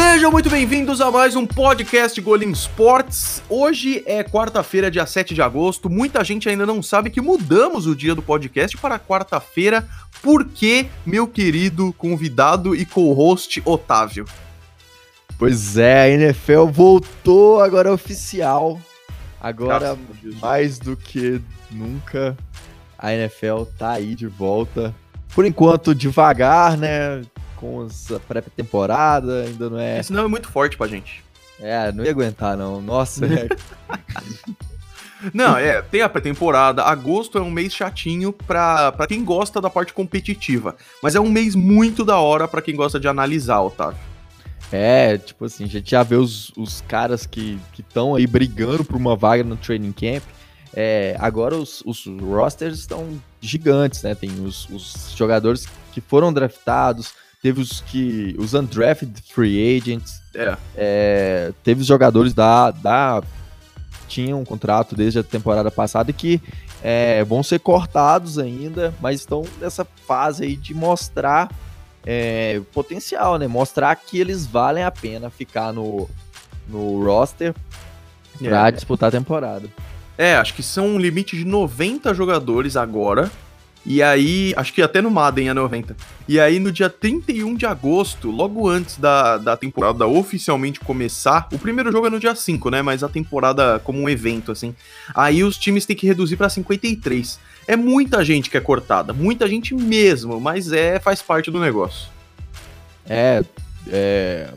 Sejam muito bem-vindos a mais um podcast Golim Sports. Hoje é quarta-feira, dia 7 de agosto. Muita gente ainda não sabe que mudamos o dia do podcast para quarta-feira, porque, meu querido convidado e co-host Otávio. Pois é, a NFL voltou, agora oficial. Agora, mais do que nunca, a NFL tá aí de volta. Por enquanto, devagar, né? Com a pré-temporada, ainda não é. Isso não é muito forte pra gente. É, não ia aguentar, não. Nossa, é. Não, é, tem a pré-temporada. Agosto é um mês chatinho pra, pra quem gosta da parte competitiva. Mas é um mês muito da hora pra quem gosta de analisar, Otávio. É, tipo assim, a gente já vê os, os caras que estão aí brigando por uma vaga no training camp. É, agora os, os rosters estão gigantes, né? Tem os, os jogadores que foram draftados, teve os que. os undrafted free agents. É. É, teve os jogadores da, da. tinham um contrato desde a temporada passada que é, vão ser cortados ainda, mas estão nessa fase aí de mostrar é, potencial, né? Mostrar que eles valem a pena ficar no, no roster pra É. disputar a temporada. É, acho que são um limite de 90 jogadores agora. E aí, acho que até no Madden é 90. E aí, no dia 31 de agosto, logo antes da, da temporada oficialmente começar, o primeiro jogo é no dia 5, né? Mas a temporada como um evento, assim. Aí os times têm que reduzir pra 53. É muita gente que é cortada, muita gente mesmo, mas é faz parte do negócio. É, é,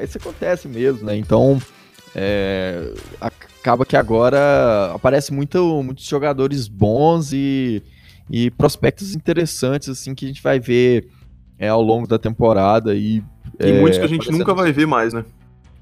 isso acontece mesmo, né? Então, é, acaba que agora aparece muito, muitos jogadores bons e, e prospectos interessantes, assim, que a gente vai ver é, ao longo da temporada e... Tem é, muitos que a gente nunca vai ver mais, né?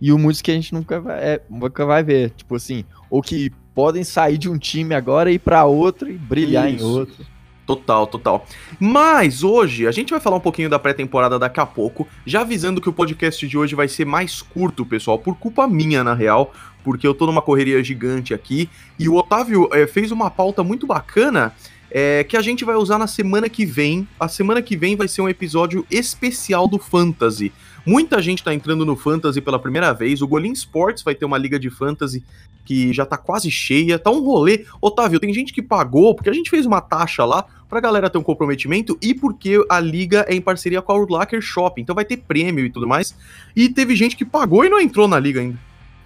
E o muitos que a gente nunca vai, é, nunca vai ver, tipo assim, ou que podem sair de um time agora e ir pra outro e brilhar em Isso. outro. Total, total. Mas hoje a gente vai falar um pouquinho da pré-temporada daqui a pouco, já avisando que o podcast de hoje vai ser mais curto, pessoal, por culpa minha, na real, porque eu tô numa correria gigante aqui. E o Otávio eh, fez uma pauta muito bacana eh, que a gente vai usar na semana que vem. A semana que vem vai ser um episódio especial do Fantasy. Muita gente tá entrando no Fantasy pela primeira vez. O Golim Sports vai ter uma liga de Fantasy que já tá quase cheia. Tá um rolê. Otávio, tem gente que pagou, porque a gente fez uma taxa lá pra galera ter um comprometimento e porque a liga é em parceria com a Urlacher Shopping. Então vai ter prêmio e tudo mais. E teve gente que pagou e não entrou na liga ainda.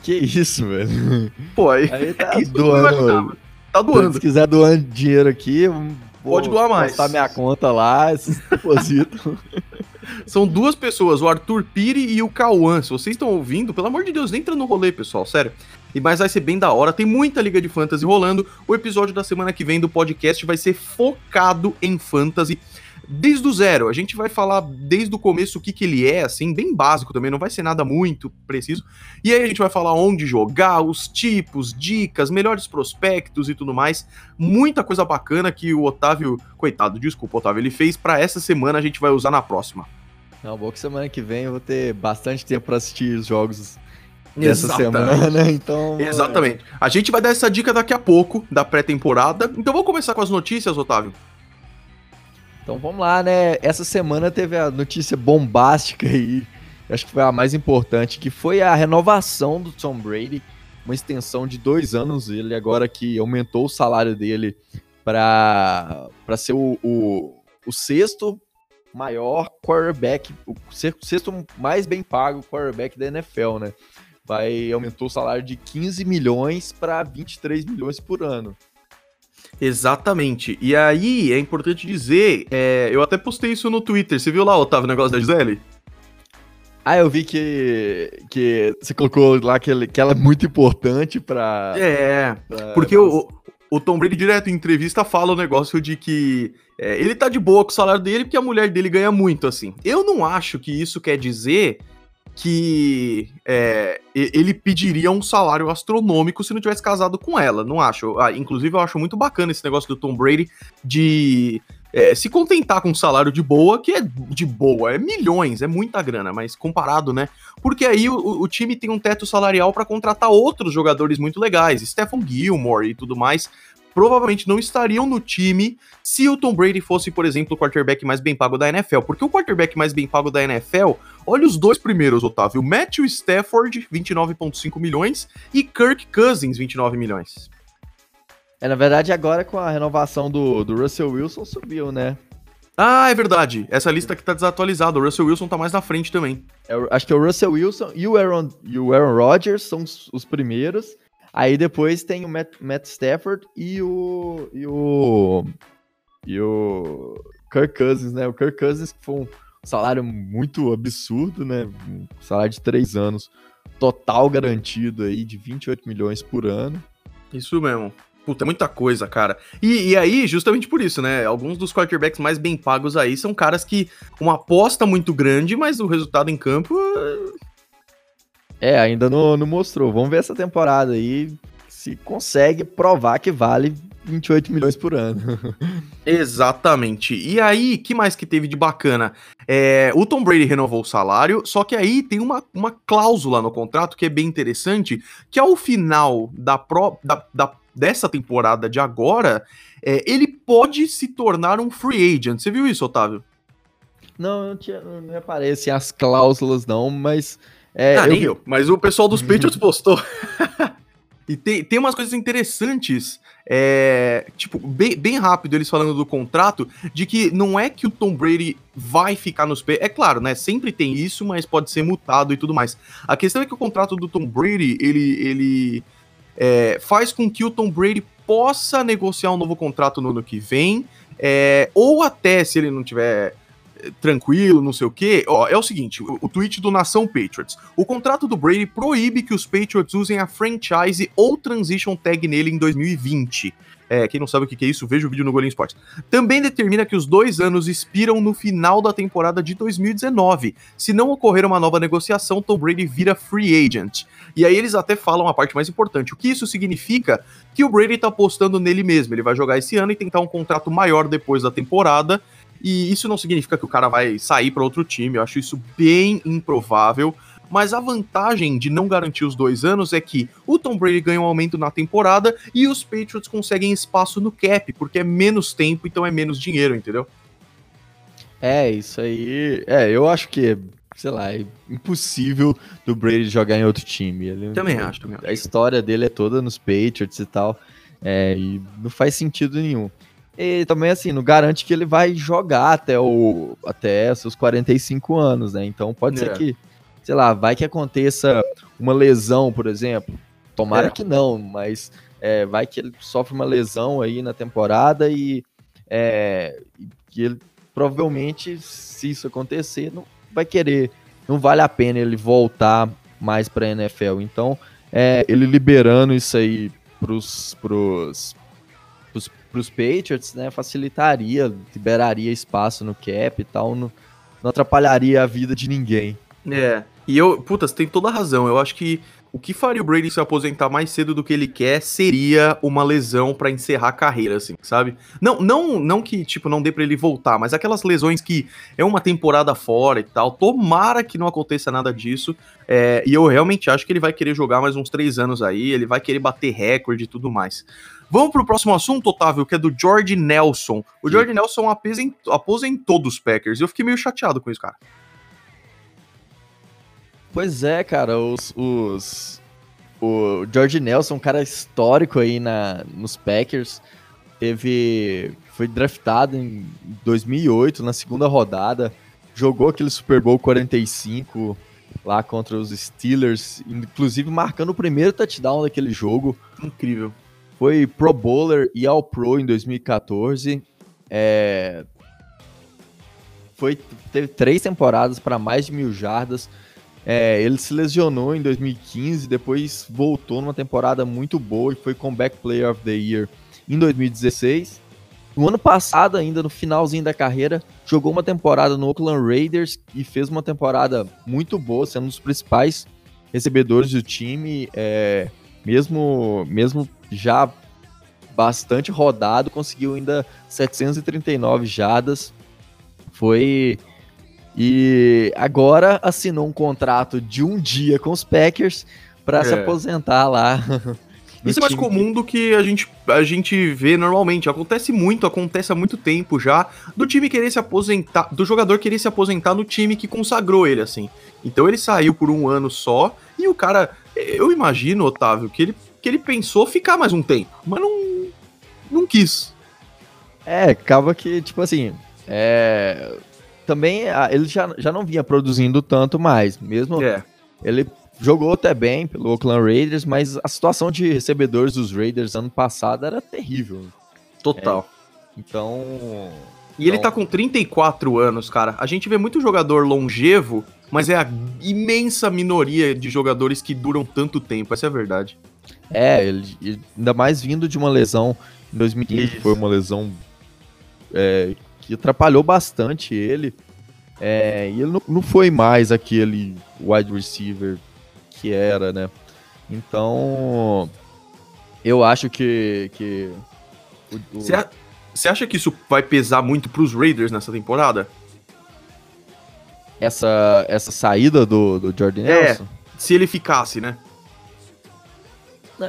Que isso, velho. Pô, aí Aí tá isso eu imaginava. doando. tá Se quiser doar dinheiro aqui, Pode doar mais. postar minha conta lá, esses depositos. São duas pessoas, o Arthur Piri e o Cauã. Se vocês estão ouvindo, pelo amor de Deus, entra no rolê, pessoal, sério. E mas vai ser bem da hora, tem muita liga de fantasy rolando. O episódio da semana que vem do podcast vai ser focado em fantasy desde o zero. A gente vai falar desde o começo o que que ele é, assim, bem básico também, não vai ser nada muito preciso. E aí a gente vai falar onde jogar, os tipos, dicas, melhores prospectos e tudo mais. Muita coisa bacana que o Otávio, coitado, desculpa, Otávio, ele fez pra essa semana, a gente vai usar na próxima. Não, bom que semana que vem eu vou ter bastante tempo pra assistir os jogos dessa Exatamente. semana, então... Exatamente. A gente vai dar essa dica daqui a pouco, da pré-temporada. Então vamos começar com as notícias, Otávio. Então vamos lá, né? Essa semana teve a notícia bombástica aí, acho que foi a mais importante, que foi a renovação do Tom Brady, uma extensão de dois anos, ele agora que aumentou o salário dele para ser o, o, o sexto maior quarterback, o se- sexto mais bem pago quarterback da NFL, né? Vai aumentou o salário de 15 milhões para 23 milhões por ano. Exatamente. E aí, é importante dizer, é, eu até postei isso no Twitter. Você viu lá, Otávio, o negócio da Gisele? Ah, eu vi que, que você colocou lá que, ele- que ela é muito importante pra. É, pra- porque o, o Tom Brady, direto em entrevista, fala o negócio de que é, ele tá de boa com o salário dele porque a mulher dele ganha muito, assim. Eu não acho que isso quer dizer que é, ele pediria um salário astronômico se não tivesse casado com ela. Não acho. Ah, inclusive, eu acho muito bacana esse negócio do Tom Brady de é, se contentar com um salário de boa, que é de boa, é milhões, é muita grana, mas comparado, né? Porque aí o, o time tem um teto salarial para contratar outros jogadores muito legais, Stephen Gilmore e tudo mais. Provavelmente não estariam no time se o Tom Brady fosse, por exemplo, o quarterback mais bem pago da NFL. Porque o quarterback mais bem pago da NFL, Olha os dois primeiros, Otávio. Matthew Stafford, 29,5 milhões, e Kirk Cousins, 29 milhões. É, na verdade, agora com a renovação do, do Russell Wilson subiu, né? Ah, é verdade. Essa lista aqui tá desatualizada. O Russell Wilson tá mais na frente também. É, acho que é o Russell Wilson e o Aaron, e o Aaron Rodgers são os, os primeiros. Aí depois tem o Matt, Matt, Stafford e o. E o. E o. Kirk Cousins, né? O Kirk Cousins, que foi um salário muito absurdo, né? Um salário de três anos, total garantido aí de 28 milhões por ano. Isso mesmo. Puta, é muita coisa, cara. E, e, aí, justamente por isso, né? Alguns dos quarterbacks mais bem pagos aí são caras que uma aposta muito grande, mas o resultado em campo. É, ainda não, não mostrou. Vamos ver essa temporada aí se consegue provar que vale 28 milhões por ano. Exatamente. E aí, que mais que teve de bacana? É, o Tom Brady renovou o salário, só que aí tem uma, uma cláusula no contrato que é bem interessante, que ao final da, pro, da, da dessa temporada de agora, é, ele pode se tornar um free agent. Você viu isso, Otávio? Não, eu não, tinha, não reparei assim, as cláusulas não, mas... É, ah, eu... eu, mas o pessoal dos Patriots postou. E tem, tem umas coisas interessantes, é, tipo, bem, bem rápido eles falando do contrato, de que não é que o Tom Brady vai ficar nos pés. É claro, né? Sempre tem isso, mas pode ser mutado e tudo mais. A questão é que o contrato do Tom Brady, ele, ele é, faz com que o Tom Brady possa negociar um novo contrato no ano que vem, é, ou até se ele não tiver tranquilo, não sei o quê. Ó, é o seguinte, o, o tweet do Nação Patriots. O contrato do Brady proíbe que os Patriots usem a franchise ou transition tag nele em 2020. É, quem não sabe o que é isso, veja o vídeo no Golim Sports. Também determina que os dois anos expiram no final da temporada de 2019. Se não ocorrer uma nova negociação, Tom Brady vira free agent. E aí eles até falam a parte mais importante. O que isso significa? Que o Brady tá apostando nele mesmo. Ele vai jogar esse ano e tentar um contrato maior depois da temporada. E isso não significa que o cara vai sair para outro time, eu acho isso bem improvável. Mas a vantagem de não garantir os dois anos é que o Tom Brady ganha um aumento na temporada e os Patriots conseguem espaço no cap, porque é menos tempo, então é menos dinheiro, entendeu? É, isso aí. É, eu acho que, sei lá, é impossível do Brady jogar em outro time. Ele, também acho, também acho. A história dele é toda nos Patriots e tal. É, e não faz sentido nenhum. E também, assim, não garante que ele vai jogar até, o, até seus 45 anos, né? Então pode é. ser que, sei lá, vai que aconteça uma lesão, por exemplo. Tomara é. que não, mas é, vai que ele sofre uma lesão aí na temporada e é, que ele provavelmente, se isso acontecer, não vai querer, não vale a pena ele voltar mais para a NFL. Então, é, ele liberando isso aí pros, pros, para os Patriots, né, facilitaria, liberaria espaço no cap e tal, não, não atrapalharia a vida de ninguém. É, e eu, puta, você tem toda a razão. Eu acho que o que faria o Brady se aposentar mais cedo do que ele quer seria uma lesão para encerrar a carreira, assim, sabe? Não, não, não que tipo não dê para ele voltar, mas aquelas lesões que é uma temporada fora e tal. Tomara que não aconteça nada disso. É, e eu realmente acho que ele vai querer jogar mais uns três anos aí. Ele vai querer bater recorde e tudo mais. Vamos pro próximo assunto, Otávio, que é do George Nelson. O Sim. George Nelson aposentou, aposentou dos Packers. Eu fiquei meio chateado com isso, cara. Pois é, cara, os, os o George Nelson, um cara histórico aí na, nos Packers, teve foi draftado em 2008 na segunda rodada, jogou aquele Super Bowl 45 lá contra os Steelers, inclusive marcando o primeiro touchdown daquele jogo. Incrível. Foi Pro Bowler e All Pro em 2014. É... Foi, teve três temporadas para mais de mil jardas. É, ele se lesionou em 2015, depois voltou numa temporada muito boa e foi Comeback Player of the Year em 2016. No ano passado, ainda no finalzinho da carreira, jogou uma temporada no Oakland Raiders e fez uma temporada muito boa, sendo um dos principais recebedores do time. É, mesmo, mesmo já bastante rodado, conseguiu ainda 739 jadas. Foi. E agora assinou um contrato de um dia com os Packers para é. se aposentar lá Isso é mais comum do que a gente, a gente vê normalmente. Acontece muito, acontece há muito tempo já, do time querer se aposentar, do jogador querer se aposentar no time que consagrou ele, assim. Então ele saiu por um ano só, e o cara, eu imagino, Otávio, que ele, que ele pensou ficar mais um tempo, mas não, não quis. É, acaba que, tipo assim, é, também ele já, já não vinha produzindo tanto mais, mesmo é. ele jogou até bem pelo Oakland Raiders, mas a situação de recebedores dos Raiders ano passado era terrível. Total. É, então. E ele então tá com 34 anos, cara. A gente vê muito jogador longevo, mas é a imensa minoria de jogadores que duram tanto tempo, essa é a verdade. É, ele, ainda mais vindo de uma lesão em 2015, que foi uma lesão é, que atrapalhou bastante ele. É, e ele não, não foi mais aquele wide receiver que era, né? Então, eu acho que. que Você acha que isso vai pesar muito pros Raiders nessa temporada? Essa, essa saída do, do Jordan é, Nelson? Se ele ficasse, né?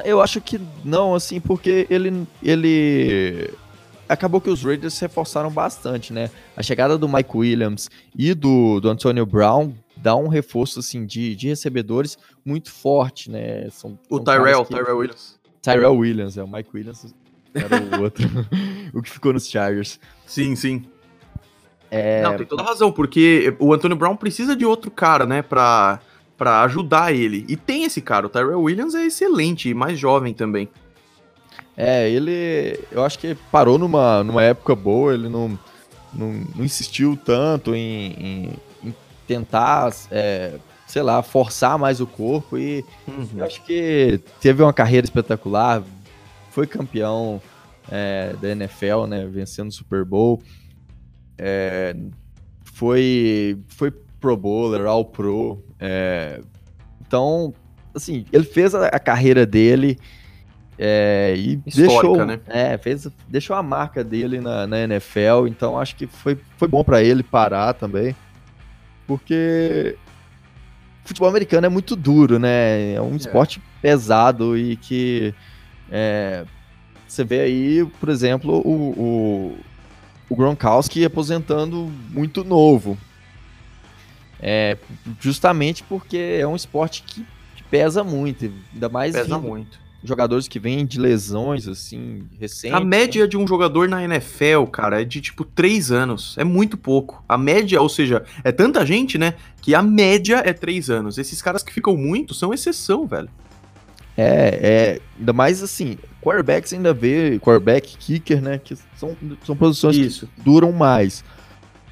Eu acho que não, assim, porque ele, ele acabou que os Raiders se reforçaram bastante, né? A chegada do Mike Williams e do, do Antonio Brown dá um reforço assim de, de recebedores muito forte, né? São, o são Tyrell, que... Tyrell Williams. Tyrell Williams, é o Mike Williams era o outro, o que ficou nos Chargers. Sim, sim. É... Não, tem toda razão, porque o Antonio Brown precisa de outro cara, né, pra, pra ajudar ele. E tem esse cara, o Tyrell Williams é excelente e mais jovem também. É, ele. Eu acho que parou numa, numa época boa, ele não, não, não insistiu tanto em, em, em tentar, é, sei lá, forçar mais o corpo e uhum. eu acho que teve uma carreira espetacular, foi campeão é, da NFL, né, vencendo o Super Bowl, é, foi, foi Pro Bowler, All Pro, é, então, assim, ele fez a, a carreira dele é, e Histórica, deixou, né? É, fez, deixou a marca dele na, na NFL, então acho que foi, foi bom para ele parar também, porque futebol americano é muito duro, né? É um é. esporte pesado e que é, você vê aí, por exemplo, o, o, o Gronkowski aposentando muito novo. É, justamente porque é um esporte que, pesa muito, ainda mais pesa vindo, muito jogadores que vêm de lesões, assim, recentes. A média de um jogador na NFL, cara, é de tipo 3 anos. É muito pouco. A média, ou seja, é tanta gente, né, que a média é 3 anos. Esses caras que ficam muito são exceção, velho. É, é. Ainda mais assim, quarterbacks ainda vê, quarterback, kicker, né, que são, são posições Isso. que duram mais.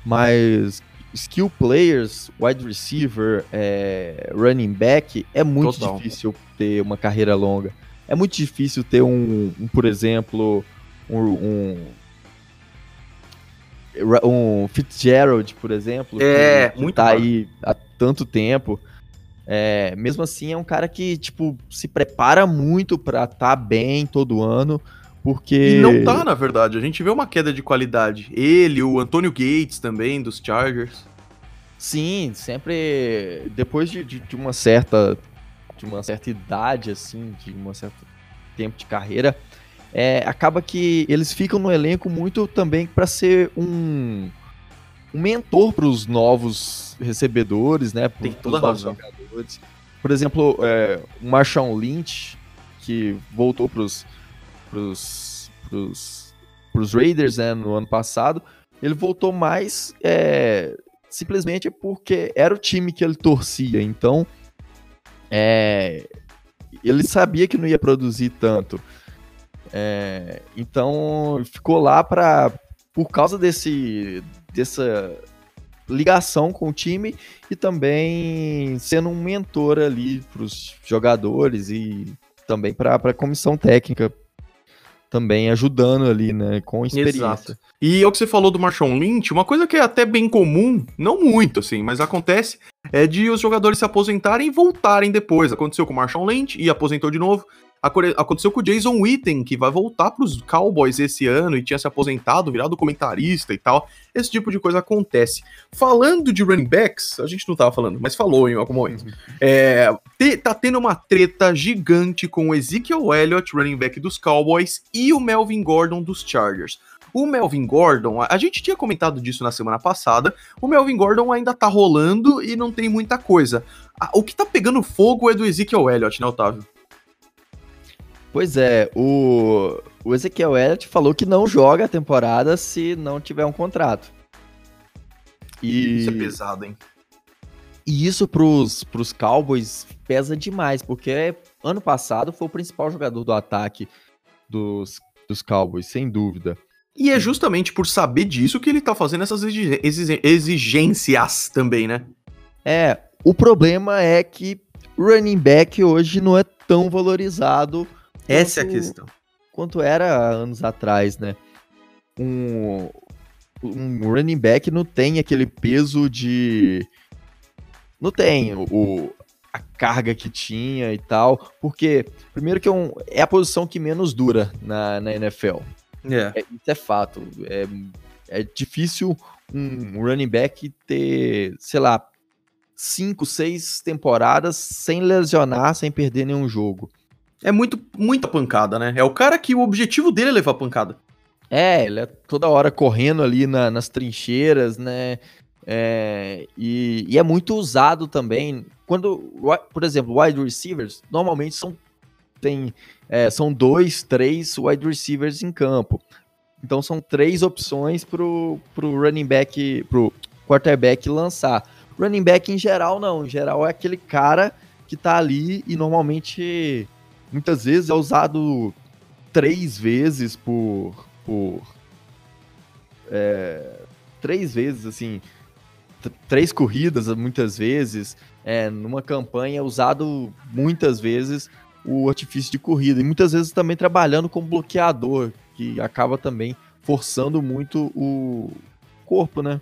Mas skill players, wide receiver, é, running back, é muito Total. difícil ter uma carreira longa. É muito difícil ter um, um por exemplo, um, um, um, Fitzgerald, por exemplo, é, que, muito tá aí há tanto tempo. É, mesmo assim, é um cara que, tipo, se prepara muito para estar tá bem todo ano, porque... E não tá, na verdade. A gente vê uma queda de qualidade. Ele, o Antônio Gates também, dos Chargers. Sim, sempre... Depois de, de, de uma certa de uma certa idade, assim, de um certo tempo de carreira, é, acaba que eles ficam no elenco muito também para ser um, um mentor para os novos recebedores, né? Tem toda a razão. Jogadores. Por exemplo, é, o Marshawn Lynch, que voltou para os pros, Raiders né, no ano passado, ele voltou mais é, simplesmente porque era o time que ele torcia. Então, é, ele sabia que não ia produzir tanto. É, então ficou lá para por causa desse dessa ligação com o time e também sendo um mentor ali para os jogadores e também para a comissão técnica também ajudando ali, né, com experiência. Exato. E é o que você falou do Marshawn Lynch, uma coisa que é até bem comum, não muito assim, mas acontece, é de os jogadores se aposentarem e voltarem depois. Aconteceu com o Marshawn Lynch e aposentou de novo. Aconteceu com o Jason Witten, que vai voltar para os Cowboys esse ano e tinha se aposentado, virado comentarista e tal. Esse tipo de coisa acontece. Falando de running backs, a gente não tava falando, mas falou em algum momento. Uhum. É, te, tá tendo uma treta gigante com o Ezekiel Elliott, running back dos Cowboys, e o Melvin Gordon dos Chargers. O Melvin Gordon, a gente tinha comentado disso na semana passada, o Melvin Gordon ainda tá rolando e não tem muita coisa. O que tá pegando fogo é do Ezekiel Elliott, né, Otávio? Pois é, o, o Ezequiel Elliott falou que não joga a temporada se não tiver um contrato. E... Isso é pesado, hein? E isso pros, pros Cowboys pesa demais, porque ano passado foi o principal jogador do ataque dos, dos Cowboys, sem dúvida. E é justamente por saber disso que ele tá fazendo essas exigências também, né? É, o problema é que running back hoje não é tão valorizado essa quanto, é a questão. Quanto era anos atrás, né? Um, um running back não tem aquele peso de. Não tem o, a carga que tinha e tal. Porque, primeiro, que é, um, é a posição que menos dura na, na NFL. Yeah. É, isso é fato. É, é difícil um running back ter, sei lá, cinco, seis temporadas sem lesionar, sem perder nenhum jogo é muito, muita pancada, né? É o cara que o objetivo dele é levar pancada. É, ele é toda hora correndo ali na, nas trincheiras, né? É, e, e, é muito usado também. Quando, por exemplo, wide receivers, normalmente são, tem, é, são dois, três wide receivers em campo. Então são três opções pro, pro running back, pro quarterback lançar. Running back em geral, não. Em geral é aquele cara que tá ali e normalmente muitas vezes é usado três vezes por. por é, três vezes, assim. Três corridas, muitas vezes. É, numa campanha é usado muitas vezes o artifício de corrida. E muitas vezes também trabalhando como bloqueador, que acaba também forçando muito o corpo, né?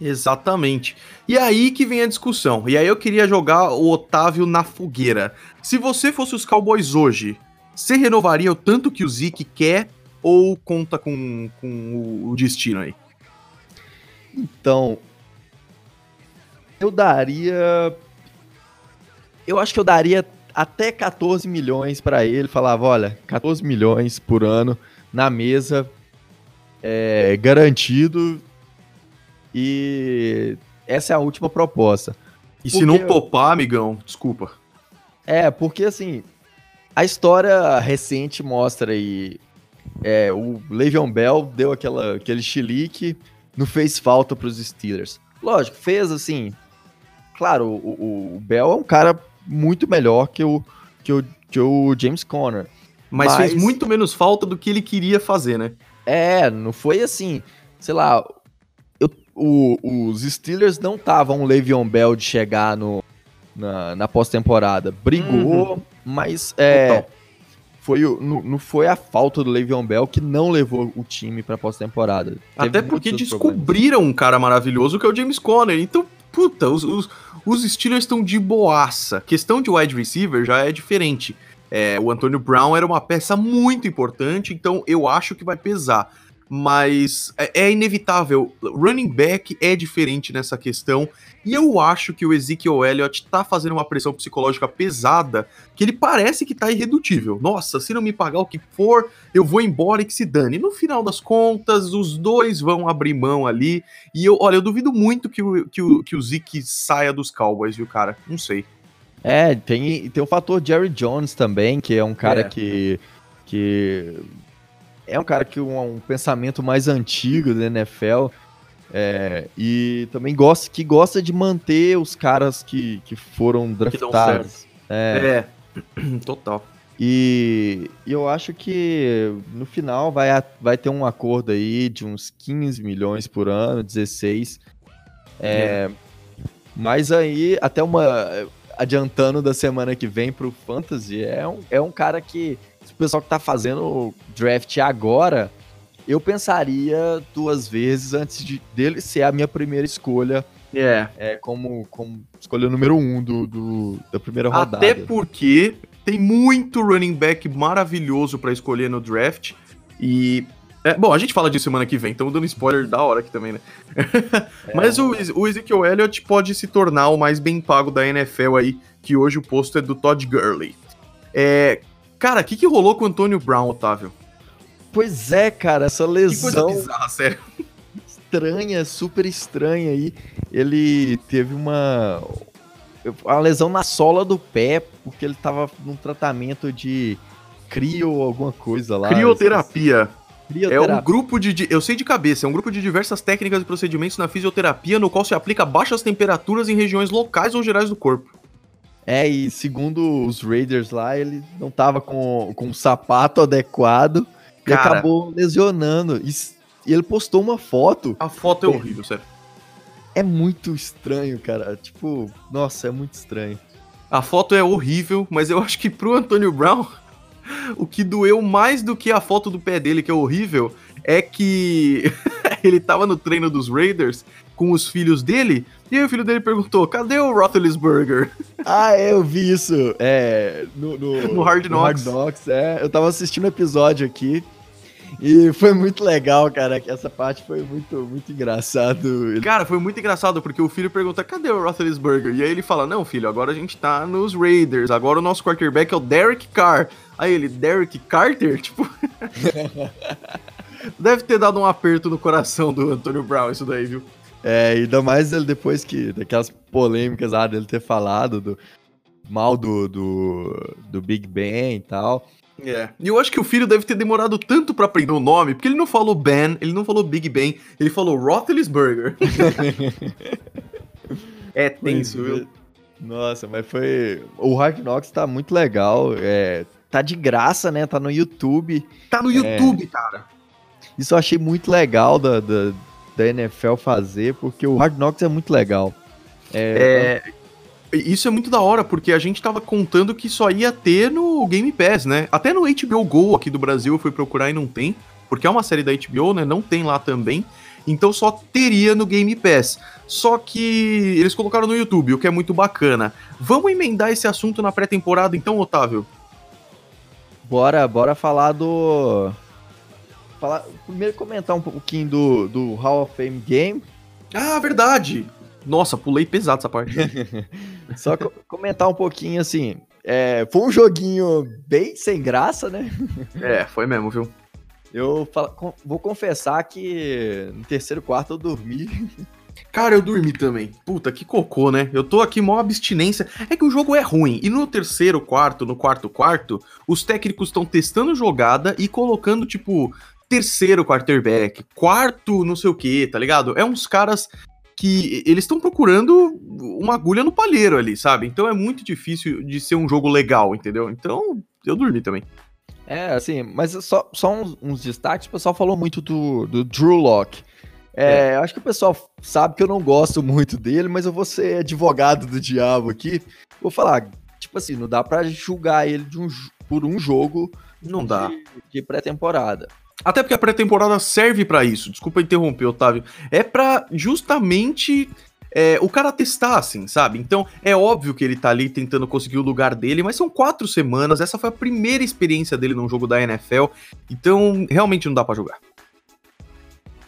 Exatamente. E aí que vem a discussão. E aí eu queria jogar o Otávio na fogueira. Se você fosse os Cowboys hoje, você renovaria o tanto que o Zeke quer ou conta com, com o destino aí? Então, eu daria. Eu acho que eu daria até 14 milhões para ele. Falava: olha, 14 milhões por ano na mesa, é, garantido e essa é a última proposta. E porque... se não topar, amigão, desculpa. É, porque assim, a história recente mostra aí. É, o Le'Veon Bell deu aquela, aquele chilique, não fez falta para os Steelers. Lógico, fez assim. Claro, o, o, Bell é um cara muito melhor que o, que o, que o James Conner. Mas, mas fez muito menos falta do que ele queria fazer, né? É, não foi assim. Sei lá, o, os Steelers não estavam o Le'Veon Bell de chegar no, na, na pós-temporada. Brigou, uhum. mas é, foi o, não, não foi a falta do Le'Veon Bell que não levou o time para pós-temporada. Até porque descobriram problemas. um cara maravilhoso que é o James Conner. Então, puta, os, os, os Steelers estão de boaça. Questão de wide receiver já é diferente. É, o Antônio Brown era uma peça muito importante, então eu acho que vai pesar mas é, é, inevitável. Running back é diferente nessa questão. E eu acho que o Ezekiel Elliott tá fazendo uma pressão psicológica pesada que ele parece que tá irredutível. Nossa, se não me pagar o que for, eu vou embora e que se dane. No final das contas, os dois vão abrir mão ali. E eu, olha, eu duvido muito que o, que o, que o Zeke saia dos Cowboys, viu, cara? Não sei. É, tem, tem o fator Jerry Jones também, que é um cara é. que, que é um cara que um, um pensamento mais antigo da NFL é, e também gosta que gosta de manter os caras que, que foram draftados. Que é. é, total. E, e, eu acho que no final vai, vai ter um acordo aí de uns 15 milhões por ano, 16. É, é. Mas aí, até uma. Adiantando da semana que vem pro Fantasy, é um, é um cara que o pessoal que tá fazendo draft agora, eu pensaria duas vezes antes de, dele ser a minha primeira escolha. É. é como, como escolha número um do, do, da primeira rodada. Até porque Tem muito running back maravilhoso para escolher no draft. E. É, bom, a gente fala disso semana que vem, estamos dando spoiler da hora aqui também, né? É, Mas o, o Ezekiel Elliott pode se tornar o mais bem pago da NFL aí, que hoje o posto é do Todd Gurley. É, cara, o que, que rolou com o Antônio Brown, Otávio? Pois é, cara, essa lesão. Que coisa bizarra, sério. Estranha, super estranha aí. Ele teve uma. Uma lesão na sola do pé, porque ele tava num tratamento de crio alguma coisa lá. Crioterapia. É um grupo de. Eu sei de cabeça, é um grupo de diversas técnicas e procedimentos na fisioterapia no qual se aplica baixas temperaturas em regiões locais ou gerais do corpo. É, e segundo os Raiders lá, ele não tava com, com um sapato adequado e acabou lesionando. E, e, ele postou uma foto. A foto é horrível, sério. É muito estranho, cara. Tipo, nossa, é muito estranho. A foto é horrível, mas eu acho que pro Antônio Brown, o que doeu mais do que a foto do pé dele, que é horrível, é que ele tava no treino dos Raiders com os filhos dele, e aí o filho dele perguntou: cadê o Roethlisberger? Ah, é, eu vi isso. É, no, no, no Hard Knocks. No Hard Knocks, é. Eu tava assistindo o um episódio aqui. E foi muito legal, cara, que essa parte foi muito, muito engraçado. Cara, foi muito engraçado, porque o filho pergunta, cadê o Roethlisberger? E aí ele fala, não, filho, agora a gente tá nos Raiders, agora o nosso quarterback é o Derek Carr. Aí ele, Derek Carter? Tipo... Deve ter dado um aperto no coração do Antônio Brown isso daí, viu? É, ainda mais ele depois que, daquelas polêmicas lá dele ter falado do mal do, do, do Big Ben e tal. É. E eu acho que o filho deve ter demorado tanto para aprender o nome, porque ele não falou Ben, ele não falou Big Ben, ele falou Roethlisberger. é tenso, viu? Nossa, mas foi. O Hard Knocks tá muito legal. É... Tá de graça, né? Tá no YouTube. Tá no YouTube, é... cara. Isso eu achei muito legal da, da, da NFL fazer, porque o Hard Knocks é muito legal. É, é, isso é muito da hora, porque a gente tava contando que só ia ter no Game Pass, né? Até no HBO Go aqui do Brasil eu fui procurar e não tem, porque é uma série da HBO, né? Não tem lá também. Então só teria no Game Pass. Só que eles colocaram no YouTube, o que é muito bacana. Vamos emendar esse assunto na pré-temporada então, Otávio? Bora, bora falar do. Falar, primeiro comentar um pouquinho do, do Hall of Fame Game. Ah, verdade! Nossa, pulei pesado essa parte. Só co comentar um pouquinho assim. É, foi um joguinho bem sem graça, né? É, foi mesmo, viu? Eu falo, vou confessar que no terceiro quarto eu dormi. Cara, eu dormi também. Puta, que cocô, né? Eu tô aqui mó abstinência. É que o jogo é ruim. E no terceiro quarto, no quarto quarto, os técnicos estão testando jogada e colocando, tipo, terceiro quarterback, quarto não sei o que, tá ligado? É uns caras que eles estão procurando uma agulha no palheiro ali, sabe? Então é muito difícil de ser um jogo legal, entendeu? Então eu dormi também. É, assim, mas só, só uns, uns destaques, o pessoal falou muito do, do Drew Locke. É, é. Acho que o pessoal sabe que eu não gosto muito dele, mas eu vou ser advogado do diabo aqui. Vou falar, tipo assim, não dá pra julgar ele um, por um jogo não de, dá. de pré-temporada. Até porque a pré-temporada serve para isso. Desculpa interromper, Otávio. É para justamente é, o cara testar, assim, sabe? Então é óbvio que ele tá ali tentando conseguir o lugar dele, mas são quatro semanas. Essa foi a primeira experiência dele num jogo da NFL. Então realmente não dá para jogar.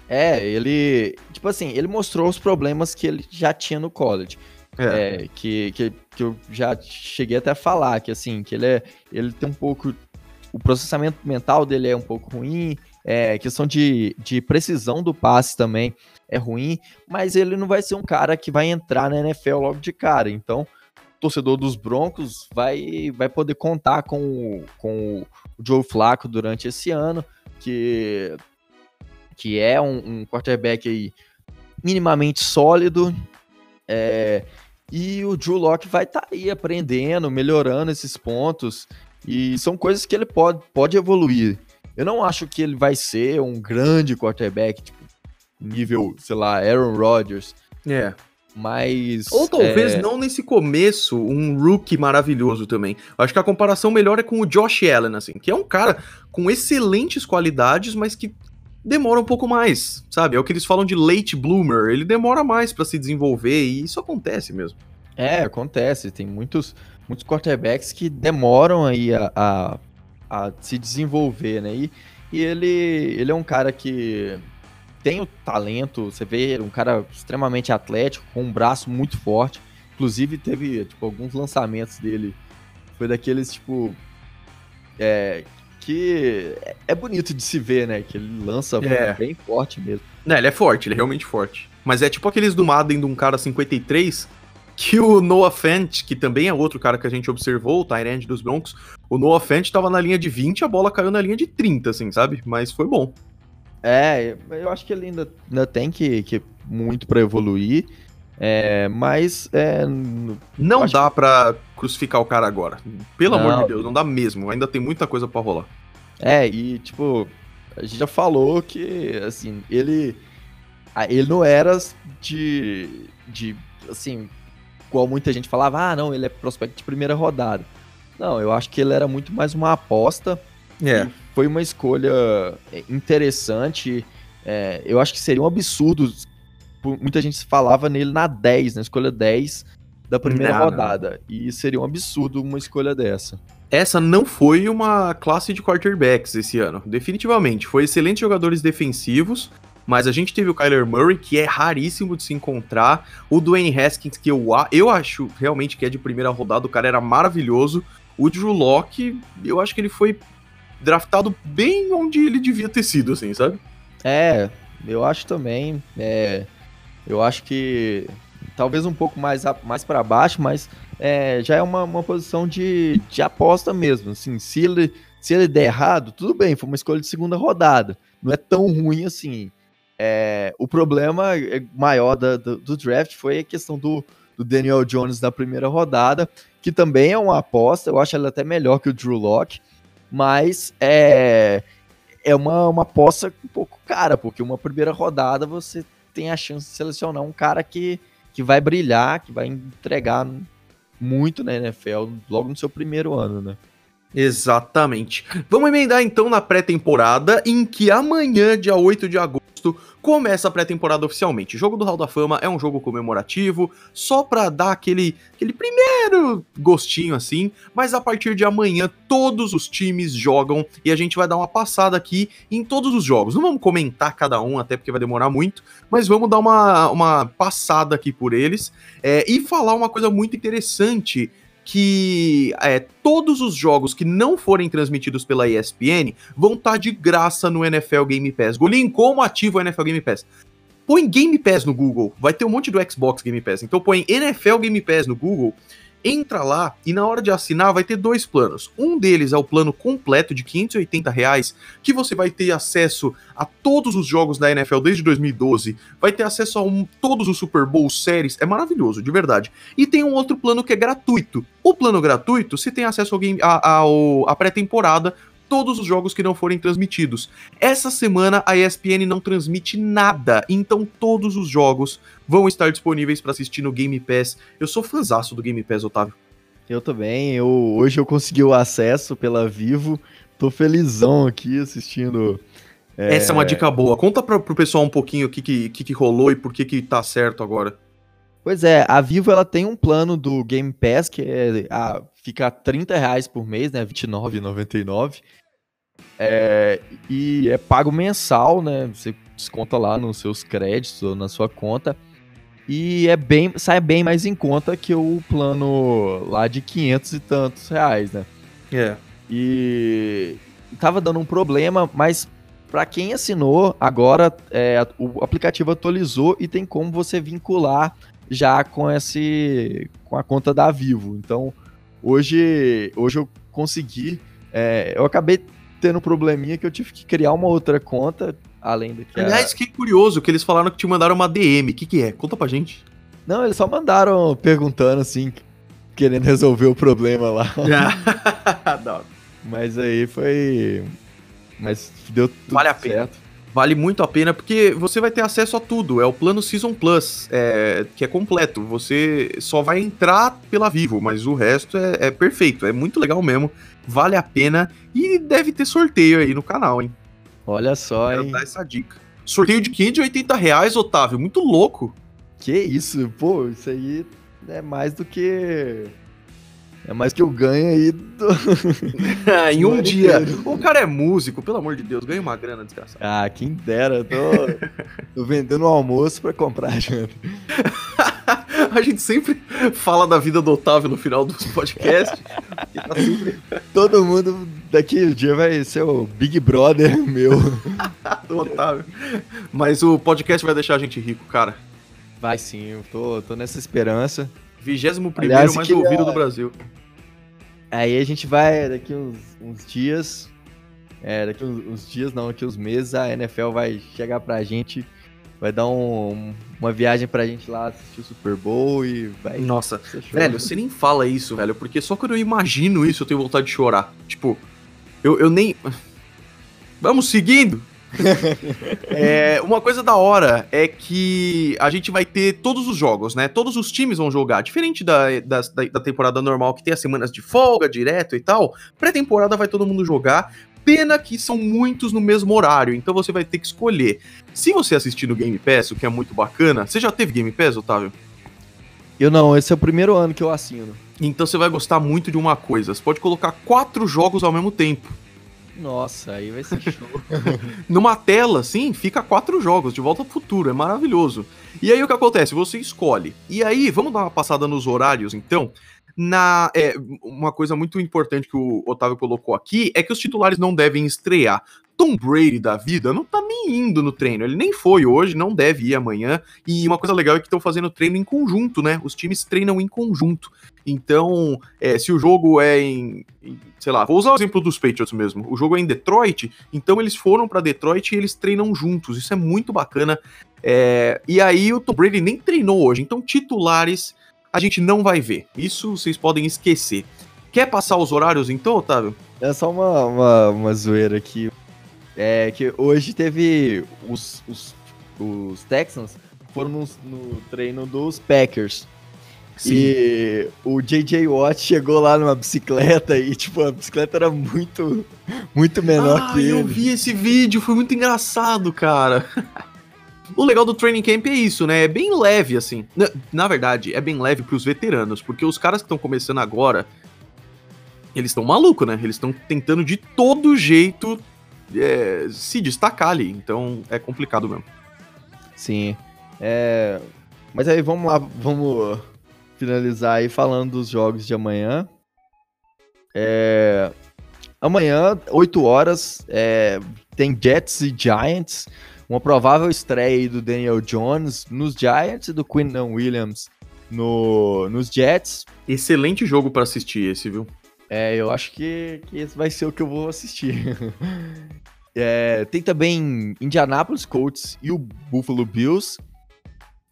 É, ele. Tipo assim, ele mostrou os problemas que ele já tinha no college. É. é que, que, que eu já cheguei até a falar, que assim, que ele é. Ele tem um pouco o processamento mental dele é um pouco ruim, é, questão de, de precisão do passe também é ruim, mas ele não vai ser um cara que vai entrar na NFL logo de cara. Então, o torcedor dos Broncos vai, vai poder contar com, com o Joe Flacco durante esse ano, que, que é um, um quarterback aí minimamente sólido. É, e o Drew Locke vai estar tá aí aprendendo, melhorando esses pontos. E são coisas que ele pode, pode evoluir. Eu não acho que ele vai ser um grande quarterback, tipo, nível, sei lá, Aaron Rodgers. É. Mas. Ou talvez é... não nesse começo, um rookie maravilhoso também. Acho que a comparação melhor é com o Josh Allen, assim, que é um cara com excelentes qualidades, mas que demora um pouco mais, sabe? É o que eles falam de late bloomer. Ele demora mais para se desenvolver e isso acontece mesmo. É, acontece. Tem muitos, muitos quarterbacks que demoram aí a, a, a se desenvolver, né? E, e ele, ele é um cara que tem o talento, você vê, um cara extremamente atlético, com um braço muito forte. Inclusive, teve tipo, alguns lançamentos dele. Foi daqueles, tipo. É, que é bonito de se ver, né? Que ele lança é. bem forte mesmo. Não, ele é forte, ele é realmente forte. Mas é tipo aqueles do Madden de um cara 53, que o Noah Fant, que também é outro cara que a gente observou, o Tyrande dos Broncos, o Noah Fant tava na linha de 20 a bola caiu na linha de 30, assim, sabe? Mas foi bom. É, eu acho que ele ainda, ainda tem que, que muito para evoluir. É, mas. É, não dá que... pra crucificar o cara agora. Pelo não. amor de Deus, não dá mesmo. Ainda tem muita coisa para rolar. É, e tipo, a gente já falou que, assim, ele. Ele não era de. de assim, igual muita gente falava, ah, não, ele é prospecto de primeira rodada. Não, eu acho que ele era muito mais uma aposta. É. Foi uma escolha é, interessante. É, eu acho que seria um absurdo. Muita gente falava nele na 10, na escolha 10 da primeira não, rodada. Não. E seria um absurdo uma escolha dessa. Essa não foi uma classe de quarterbacks esse ano, definitivamente. Foi excelentes jogadores defensivos, mas a gente teve o Kyler Murray, que é raríssimo de se encontrar. O Dwayne Haskins, que eu, eu acho realmente que é de primeira rodada, o cara era maravilhoso. O Drew Locke, eu acho que ele foi draftado bem onde ele devia ter sido, assim, sabe? É, eu acho também. É, eu acho que talvez um pouco mais, mais para baixo, mas é, já é uma, uma posição de, de aposta mesmo. Assim, se ele, se ele der errado, tudo bem, foi uma escolha de segunda rodada. Não é tão ruim assim. É, o problema é, maior do, do, draft foi a questão do, do, Daniel Jones na primeira rodada, que também é uma aposta. Eu acho ele até melhor que o Drew Locke mas é, é uma, uma aposta um pouco cara, porque uma primeira rodada você tem a chance de selecionar um cara que, que vai brilhar, que vai entregar muito na NFL logo no seu primeiro ano, né? Exatamente. Vamos emendar então na pré-temporada, em que amanhã, dia 8 de agosto, começa a pré-temporada oficialmente. O jogo do Hall da Fama é um jogo comemorativo, só para dar aquele, aquele primeiro gostinho assim, mas a partir de amanhã todos os times jogam e a gente vai dar uma passada aqui em todos os jogos. Não vamos comentar cada um, até porque vai demorar muito, mas vamos dar uma, uma passada aqui por eles é, e falar uma coisa muito interessante que é, todos os jogos que não forem transmitidos pela ESPN vão estar tá de graça no NFL Game Pass. Golim, como ativo o NFL Game Pass? Põe Game Pass no Google, vai ter um monte do Xbox Game Pass. Então põe NFL Game Pass no Google entra lá e na hora de assinar vai ter dois planos. Um deles é o plano completo de 580 reais, que você vai ter acesso a todos os jogos da NFL desde 2012, vai ter acesso a um, todos os Super Bowl séries, é maravilhoso, de verdade. E tem um outro plano que é gratuito. O plano gratuito, você tem acesso ao game, a, a, a pré-temporada todos os jogos que não forem transmitidos. Essa semana a ESPN não transmite nada, então todos os jogos vão estar disponíveis para assistir no Game Pass. Eu sou fãzaço do Game Pass, Otávio. Eu também. Eu, hoje eu consegui o acesso pela Vivo. Tô felizão aqui assistindo. É... Essa é uma dica boa. Conta pra, pro pessoal um pouquinho o que, que, que, rolou e por que, que tá certo agora. Pois é, a Vivo ela tem um plano do Game Pass que é a, fica 30 reais por mês, né? R$29,99. É, e é pago mensal, né? Você desconta lá nos seus créditos ou na sua conta. E é bem, sai bem mais em conta que o plano lá de 500 e tantos reais, né? É. E tava dando um problema, mas para quem assinou, agora é, o aplicativo atualizou e tem como você vincular já com esse com a conta da Vivo. Então, hoje, hoje eu consegui. É, eu acabei tendo um probleminha que eu tive que criar uma outra conta, além do que. Aliás, a... que curioso que eles falaram que te mandaram uma DM. O que, que é? Conta pra gente. Não, eles só mandaram perguntando assim, querendo resolver o problema lá. Mas aí foi. Mas deu tudo vale a pena. certo. Vale muito a pena porque você vai ter acesso a tudo. É o plano Season Plus, é, que é completo. Você só vai entrar pela Vivo, mas o resto é, é perfeito. É muito legal mesmo vale a pena e deve ter sorteio aí no canal, hein? Olha só, Quero hein? dar essa dica. Sorteio de 580 reais, Otávio, muito louco. Que isso, pô, isso aí é mais do que É mais que eu ganho aí do... em um dia. O cara é músico, pelo amor de Deus, ganha uma grana desgraçado. Ah, quem dera, eu tô, tô vendendo um almoço pra comprar janta. A gente sempre fala da vida do Otávio no final dos podcasts. tá sempre... Todo mundo daqui o dia vai ser o Big Brother meu. do Otávio. Mas o podcast vai deixar a gente rico, cara. Vai sim, eu tô, tô nessa esperança. 21 primeiro mais queria... ouvido do Brasil. Aí a gente vai, daqui uns, uns dias, é, daqui uns, uns, dias não, daqui uns meses, a NFL vai chegar pra gente, vai dar um, uma viagem pra gente lá assistir o Super Bowl e vai... Nossa, velho, você nem fala isso, velho, porque só quando eu imagino isso eu tenho vontade de chorar. Tipo, eu, eu nem... Vamos seguindo? é, uma coisa da hora é que a gente vai ter todos os jogos, né? Todos os times vão jogar. Diferente da, da, da temporada normal, que tem as semanas de folga direto e tal. Pré-temporada vai todo mundo jogar. Pena que são muitos no mesmo horário, então você vai ter que escolher. Se você assistir no Game Pass, o que é muito bacana, você já teve Game Pass, Otávio? Eu não, esse é o primeiro ano que eu assino. Então você vai gostar muito de uma coisa: você pode colocar quatro jogos ao mesmo tempo. Nossa, aí vai ser show. Numa tela, sim, fica quatro jogos de volta ao futuro, é maravilhoso. E aí o que acontece? Você escolhe. E aí, vamos dar uma passada nos horários, então. Na, é, uma coisa muito importante que o Otávio colocou aqui é que os titulares não devem estrear. Tom Brady da vida não tá nem indo no treino. Ele nem foi hoje, não deve ir amanhã. E uma coisa legal é que estão fazendo treino em conjunto, né? Os times treinam em conjunto. Então, é, se o jogo é em, em, Sei lá, vou usar o exemplo dos Patriots mesmo. O jogo é em Detroit, então eles foram para Detroit e eles treinam juntos. Isso é muito bacana. É, e aí o Tom Brady nem treinou hoje. Então, titulares a gente não vai ver. Isso vocês podem esquecer. Quer passar os horários então, Otávio? É só uma, uma, uma zoeira aqui. É que hoje teve os, os, os Texans foram no, no treino dos Packers. Sim. E o JJ Watt chegou lá numa bicicleta e, tipo, a bicicleta era muito, muito menor ah, que ele. eu vi esse vídeo, foi muito engraçado, cara. o legal do training camp é isso, né? É bem leve, assim. Na, na verdade, é bem leve pros veteranos, porque os caras que estão começando agora, eles estão malucos, né? Eles estão tentando de todo jeito é, se destacar ali. Então é complicado mesmo. Sim. É... Mas aí vamos lá, vamos finalizar aí falando dos jogos de amanhã. É... Amanhã, 8 horas, é... tem Jets e Giants. Uma provável estreia do Daniel Jones nos Giants e do Quinton Williams no... nos Jets. Excelente jogo para assistir esse, viu? É, eu acho que, que esse vai ser o que eu vou assistir. é, tem também Indianapolis Colts e o Buffalo Bills.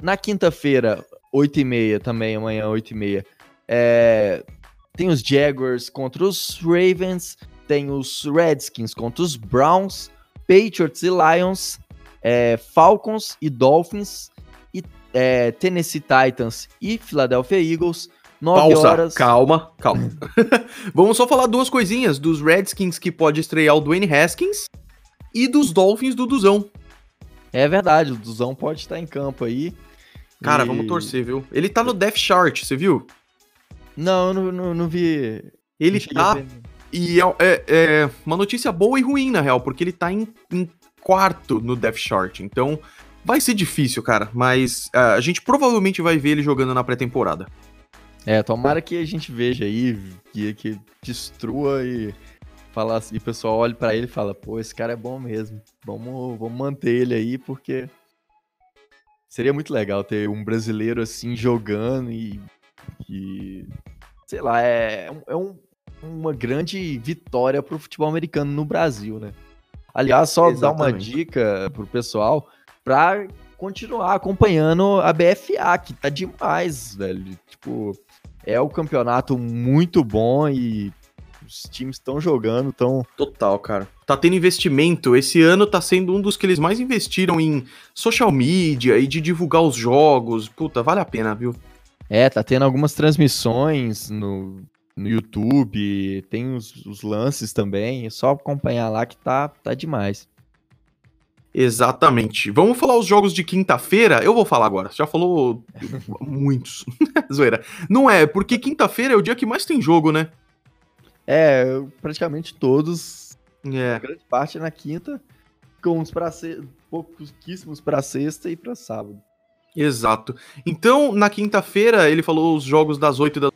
Na quinta-feira, 8h30 também, amanhã 8h30. É, tem os Jaguars contra os Ravens, tem os Redskins contra os Browns, Patriots e Lions, é, Falcons e Dolphins, e é, Tennessee Titans e Philadelphia Eagles, 9 Pausa. horas. Calma, calma. Vamos só falar duas coisinhas dos Redskins que pode estrear o Dwayne Haskins e dos Dolphins do Duzão. É verdade, o Duzão pode estar em campo aí. Cara, e... vamos torcer, viu? Ele tá no Death Chart, você viu? Não, eu não, não, não vi. Ele não tá. E é, é, é, uma notícia boa e ruim, na real, porque ele tá em, em quarto no Death Chart. Então, vai ser difícil, cara. Mas uh, a gente provavelmente vai ver ele jogando na pré-temporada. É, tomara que a gente veja aí, que, que destrua e fala assim, e o pessoal olhe para ele e fala, pô, esse cara é bom mesmo. Vamos, vamos manter ele aí, porque seria muito legal ter um brasileiro assim jogando e. e sei lá, é, é um, uma grande vitória pro futebol americano no Brasil, né? Aliás, só Exatamente. dar uma dica pro pessoal pra continuar acompanhando a BFA, que tá demais, velho. Tipo, é o campeonato muito bom e os times estão jogando, tão total, cara. Tá tendo investimento. Esse ano tá sendo um dos que eles mais investiram em social media e de divulgar os jogos. Puta, vale a pena, viu? É, tá tendo algumas transmissões no, no YouTube, tem os, os lances também. É só acompanhar lá que tá, tá demais. Exatamente. Vamos falar os jogos de quinta-feira? Eu vou falar agora. Você já falou muitos. Zoeira. Não é, porque quinta-feira é o dia que mais tem jogo, né? É, praticamente todos. É. Grande parte na quinta, com uns pra ser, pouquíssimos pra sexta e pra sábado. Exato. Então, na quinta-feira, ele falou os jogos das 8 da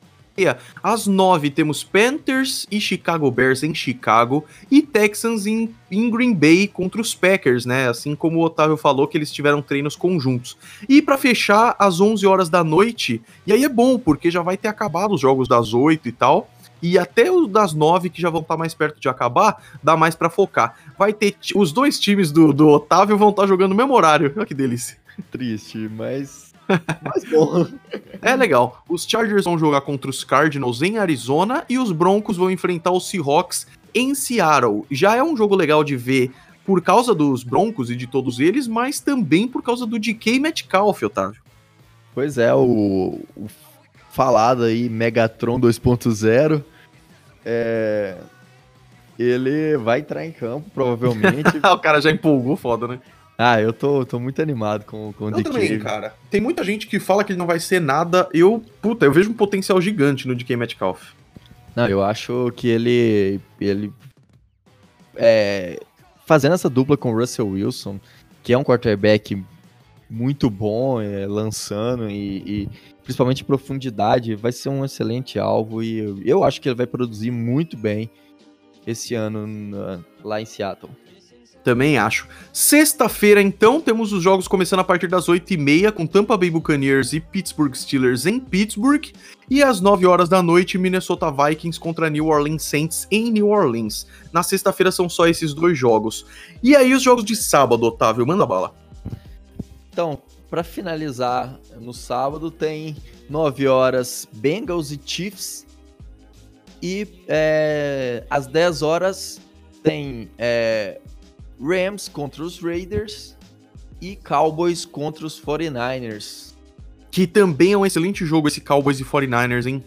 às 9 temos Panthers e Chicago Bears em Chicago e Texans em, em, Green Bay contra os Packers, né? Assim como o Otávio falou que eles tiveram treinos conjuntos. E para fechar, às 11 horas da noite, e aí é bom, porque já vai ter acabado os jogos das 8 e tal. E até das 9, que já vão estar tá mais perto de acabar, dá mais para focar. Vai ter. Os dois times do, do Otávio vão estar tá jogando no mesmo horário. Olha que delícia. Triste, mas mas bom. É legal. Os Chargers vão jogar contra os Cardinals em Arizona e os Broncos vão enfrentar os Seahawks em Seattle. Já é um jogo legal de ver por causa dos Broncos e de todos eles, mas também por causa do DK Metcalf, Otávio. Pois é, o, o falado aí Megatron 2.0 é, ele vai entrar em campo, provavelmente. o cara já empolgou, foda, né? Ah, eu tô, tô muito animado com, com o DK. Eu também, cara. Tem muita gente que fala que ele não vai ser nada. Eu, puta, eu vejo um potencial gigante no DK Metcalf. Não, eu acho que ele. ele é, fazendo essa dupla com o Russell Wilson, que é um quarterback muito bom, é, lançando e, e, principalmente profundidade, vai ser um excelente alvo e eu, eu acho que ele vai produzir muito bem esse ano na, lá em Seattle. Também acho. Sexta-feira, então, temos os jogos começando a partir das 8h30, com Tampa Bay Buccaneers e Pittsburgh Steelers em Pittsburgh. E às 9 horas da noite, Minnesota Vikings contra New Orleans Saints em New Orleans. Na sexta-feira são só esses dois jogos. E aí, os jogos de sábado, Otávio, manda bala. Então, para finalizar, no sábado tem 9 horas Bengals e Chiefs. E é, às 10 horas tem é, Rams contra os Raiders e Cowboys contra os 49ers. Que também é um excelente jogo esse Cowboys e 49ers, hein?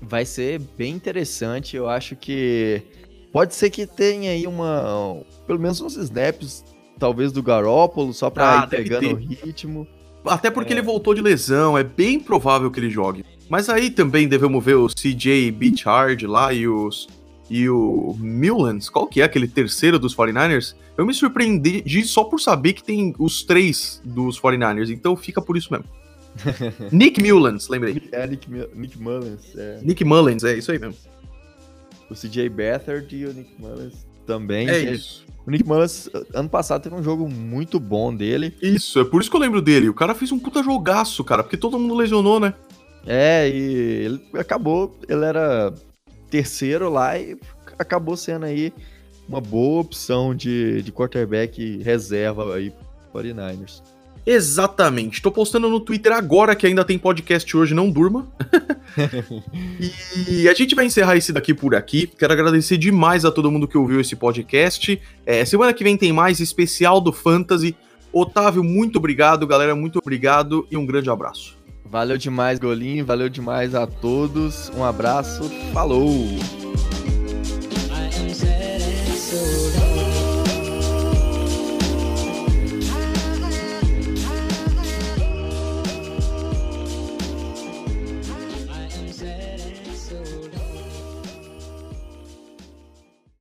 Vai ser bem interessante, eu acho que pode ser que tenha aí uma pelo menos uns snaps talvez do Garópolo só para ah, ir pegando o ritmo. Até porque é. ele voltou de lesão, é bem provável que ele jogue. Mas aí também devemos ver o CJ Beachard lá e os e o Mullens, qual que é aquele terceiro dos 49ers? Eu me surpreendi só por saber que tem os três dos 49ers, então fica por isso mesmo. Nick Mullens, lembrei. É, Nick, Nick Mullens. É. Nick Mullens, é isso aí mesmo. O CJ Beathard e o Nick Mullens também. É isso. O Nick Mullens, ano passado, teve um jogo muito bom dele. Isso, é por isso que eu lembro dele. O cara fez um puta jogaço, cara, porque todo mundo lesionou, né? É, e ele acabou, ele era terceiro lá e acabou sendo aí uma boa opção de, de quarterback reserva aí 49ers. Exatamente. Tô postando no Twitter agora que ainda tem podcast hoje, não durma. e a gente vai encerrar esse daqui por aqui. Quero agradecer demais a todo mundo que ouviu esse podcast. É, semana que vem tem mais especial do Fantasy. Otávio, muito obrigado, galera, muito obrigado e um grande abraço. Valeu demais, Golim. Valeu demais a todos. Um abraço. Falou!